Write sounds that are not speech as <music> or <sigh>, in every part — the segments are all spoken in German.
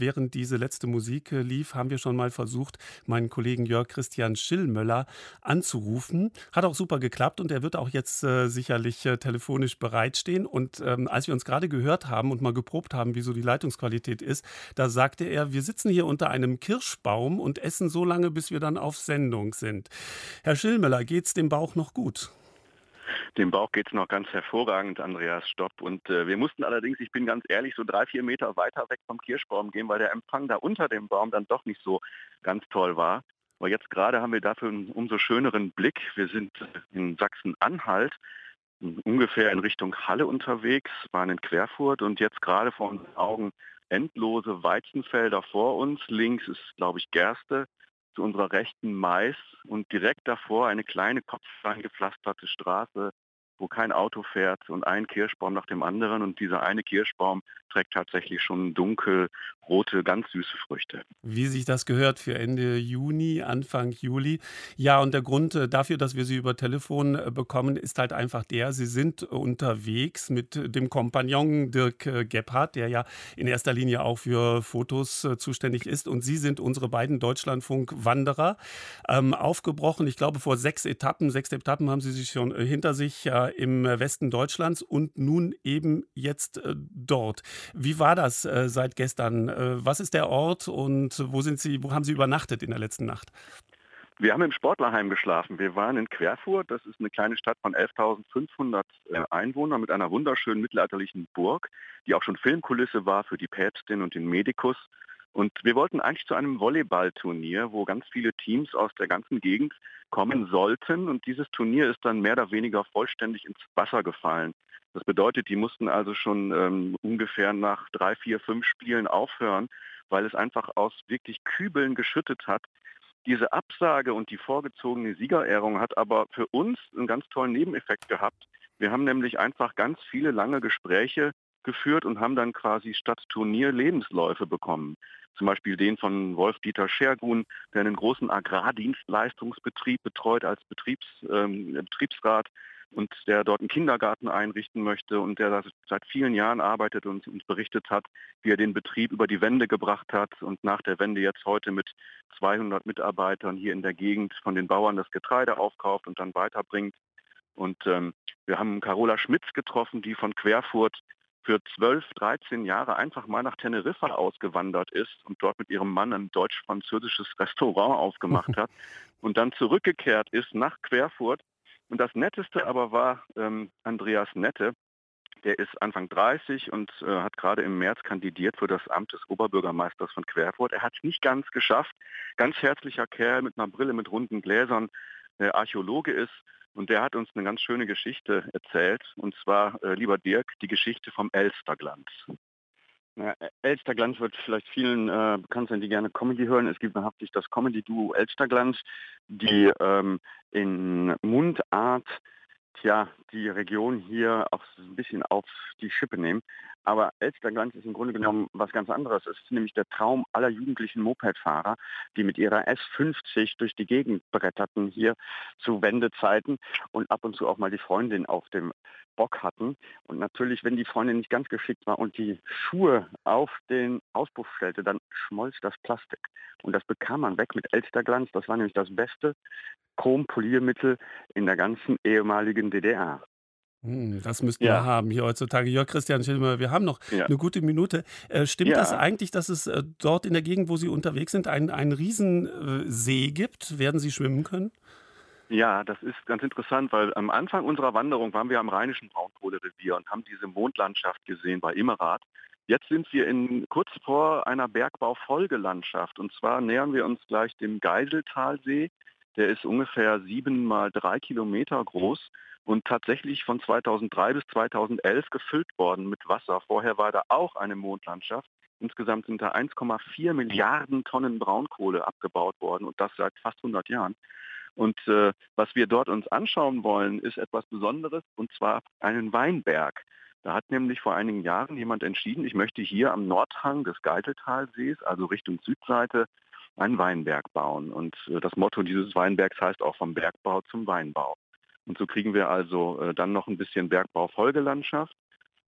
während diese letzte Musik äh, lief, haben wir schon mal versucht, meinen Kollegen Jörg Christian Schillmöller anzurufen. Hat auch super geklappt und er wird auch jetzt äh, sicherlich äh, telefonisch bereitstehen. Und ähm, als wir uns gerade gehört haben und mal geprobt haben, wie so die Leitungsqualität ist, da sagte er, wir sitzen hier unter einem Kirschbaum und essen so lange, bis wir dann auf Sendung sind. Herr Schillmöller, geht's dem Bauch noch gut? Dem Bauch geht es noch ganz hervorragend, Andreas Stopp. Und äh, wir mussten allerdings, ich bin ganz ehrlich, so drei, vier Meter weiter weg vom Kirschbaum gehen, weil der Empfang da unter dem Baum dann doch nicht so ganz toll war. Aber jetzt gerade haben wir dafür einen umso schöneren Blick. Wir sind in Sachsen-Anhalt, ungefähr in Richtung Halle unterwegs, waren in Querfurt und jetzt gerade vor unseren Augen endlose Weizenfelder vor uns. Links ist, glaube ich, Gerste, zu unserer rechten Mais und direkt davor eine kleine kopfsteingepflasterte Straße wo kein Auto fährt und ein Kirschbaum nach dem anderen. Und dieser eine Kirschbaum trägt tatsächlich schon dunkelrote, ganz süße Früchte. Wie sich das gehört für Ende Juni, Anfang Juli. Ja, und der Grund äh, dafür, dass wir Sie über Telefon äh, bekommen, ist halt einfach der, Sie sind unterwegs mit dem Kompagnon Dirk äh, Gebhardt, der ja in erster Linie auch für Fotos zuständig ist. Und Sie sind unsere beiden Deutschlandfunk-Wanderer. Ähm, aufgebrochen, ich glaube, vor sechs Etappen. Sechs Etappen haben Sie sich schon hinter sich. Äh, im Westen Deutschlands und nun eben jetzt äh, dort. Wie war das äh, seit gestern? Äh, was ist der Ort und wo sind Sie, wo haben Sie übernachtet in der letzten Nacht? Wir haben im Sportlerheim geschlafen. Wir waren in Querfurt. Das ist eine kleine Stadt von 11.500 Einwohnern mit einer wunderschönen mittelalterlichen Burg, die auch schon Filmkulisse war für die Päpstin und den Medikus. Und wir wollten eigentlich zu einem Volleyballturnier, wo ganz viele Teams aus der ganzen Gegend kommen sollten. Und dieses Turnier ist dann mehr oder weniger vollständig ins Wasser gefallen. Das bedeutet, die mussten also schon ähm, ungefähr nach drei, vier, fünf Spielen aufhören, weil es einfach aus wirklich Kübeln geschüttet hat. Diese Absage und die vorgezogene Siegerehrung hat aber für uns einen ganz tollen Nebeneffekt gehabt. Wir haben nämlich einfach ganz viele lange Gespräche geführt und haben dann quasi statt Turnier Lebensläufe bekommen. Zum Beispiel den von Wolf-Dieter Schergun, der einen großen Agrardienstleistungsbetrieb betreut als Betriebs, ähm, Betriebsrat und der dort einen Kindergarten einrichten möchte und der seit vielen Jahren arbeitet und uns berichtet hat, wie er den Betrieb über die Wende gebracht hat und nach der Wende jetzt heute mit 200 Mitarbeitern hier in der Gegend von den Bauern das Getreide aufkauft und dann weiterbringt. Und ähm, wir haben Carola Schmitz getroffen, die von Querfurt für 12, 13 Jahre einfach mal nach Teneriffa ausgewandert ist und dort mit ihrem Mann ein deutsch-französisches Restaurant aufgemacht <laughs> hat und dann zurückgekehrt ist nach Querfurt. Und das Netteste aber war ähm, Andreas Nette, der ist Anfang 30 und äh, hat gerade im März kandidiert für das Amt des Oberbürgermeisters von Querfurt. Er hat es nicht ganz geschafft. Ganz herzlicher Kerl mit einer Brille mit runden Gläsern, der Archäologe ist und der hat uns eine ganz schöne Geschichte erzählt. Und zwar, äh, lieber Dirk, die Geschichte vom Elsterglanz. Ja, Elsterglanz wird vielleicht vielen äh, bekannt sein, die gerne Comedy hören. Es gibt wahrhaftig das Comedy-Duo Elsterglanz, die ähm, in Mundart ja, die Region hier auch ein bisschen auf die Schippe nehmen. Aber Elsterglanz ist im Grunde genommen was ganz anderes. Es ist nämlich der Traum aller jugendlichen Mopedfahrer, die mit ihrer S50 durch die Gegend bretterten hier zu Wendezeiten und ab und zu auch mal die Freundin auf dem Bock hatten. Und natürlich, wenn die Freundin nicht ganz geschickt war und die Schuhe auf den Auspuff stellte, dann schmolz das Plastik. Und das bekam man weg mit Elsterglanz. Das war nämlich das beste Chrompoliermittel in der ganzen ehemaligen DDR. Hm, das müssten ja. wir haben hier heutzutage. Jörg Christian Schilmer, wir haben noch ja. eine gute Minute. Äh, stimmt ja. das eigentlich, dass es äh, dort in der Gegend, wo Sie unterwegs sind, einen, einen Riesensee gibt? Werden Sie schwimmen können? Ja, das ist ganz interessant, weil am Anfang unserer Wanderung waren wir am Rheinischen Braunkohlerevier und haben diese Mondlandschaft gesehen bei Immerath. Jetzt sind wir in, kurz vor einer Bergbaufolgelandschaft und zwar nähern wir uns gleich dem Geiseltalsee. Der ist ungefähr sieben mal drei Kilometer groß und tatsächlich von 2003 bis 2011 gefüllt worden mit Wasser. Vorher war da auch eine Mondlandschaft. Insgesamt sind da 1,4 Milliarden Tonnen Braunkohle abgebaut worden und das seit fast 100 Jahren. Und äh, was wir dort uns anschauen wollen, ist etwas Besonderes und zwar einen Weinberg. Da hat nämlich vor einigen Jahren jemand entschieden, ich möchte hier am Nordhang des Geiteltalsees, also Richtung Südseite, einen Weinberg bauen. Und äh, das Motto dieses Weinbergs heißt auch vom Bergbau zum Weinbau. Und so kriegen wir also äh, dann noch ein bisschen Bergbau-Folgelandschaft.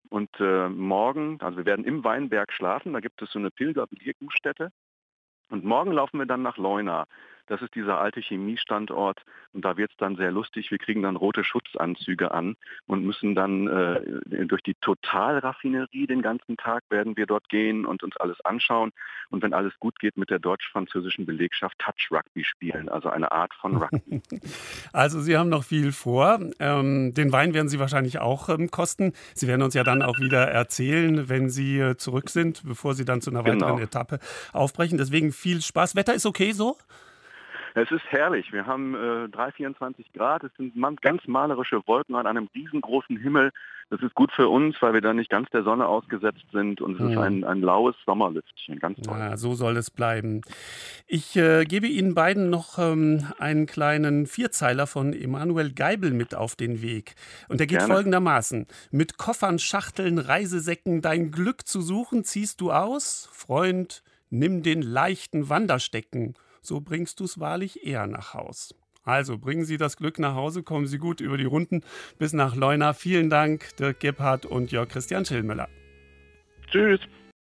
Und äh, morgen, also wir werden im Weinberg schlafen, da gibt es so eine Pilgerbegegnungsstätte. Und morgen laufen wir dann nach Leuna. Das ist dieser alte Chemiestandort und da wird es dann sehr lustig. Wir kriegen dann rote Schutzanzüge an und müssen dann äh, durch die Totalraffinerie den ganzen Tag werden wir dort gehen und uns alles anschauen und wenn alles gut geht mit der deutsch-französischen Belegschaft Touch Rugby spielen, also eine Art von Rugby. <laughs> Also Sie haben noch viel vor. Ähm, den Wein werden Sie wahrscheinlich auch ähm, kosten. Sie werden uns ja dann auch wieder erzählen, wenn Sie äh, zurück sind, bevor Sie dann zu einer weiteren genau. Etappe aufbrechen. Deswegen viel Spaß. Wetter ist okay so? Es ist herrlich. Wir haben äh, 3, 24 Grad. Es sind ganz malerische Wolken an einem riesengroßen Himmel. Das ist gut für uns, weil wir dann nicht ganz der Sonne ausgesetzt sind und es mhm. ist ein, ein laues Sommerlüftchen. Ganz toll. Ja, so soll es bleiben. Ich äh, gebe Ihnen beiden noch ähm, einen kleinen Vierzeiler von Emanuel Geibel mit auf den Weg. Und der geht Gerne. folgendermaßen. Mit Koffern, Schachteln, Reisesäcken dein Glück zu suchen, ziehst du aus. Freund, nimm den leichten Wanderstecken so bringst du es wahrlich eher nach Haus. Also bringen Sie das Glück nach Hause, kommen Sie gut über die Runden bis nach Leuna. Vielen Dank, Dirk Gebhardt und Jörg Christian Schillmüller. Tschüss.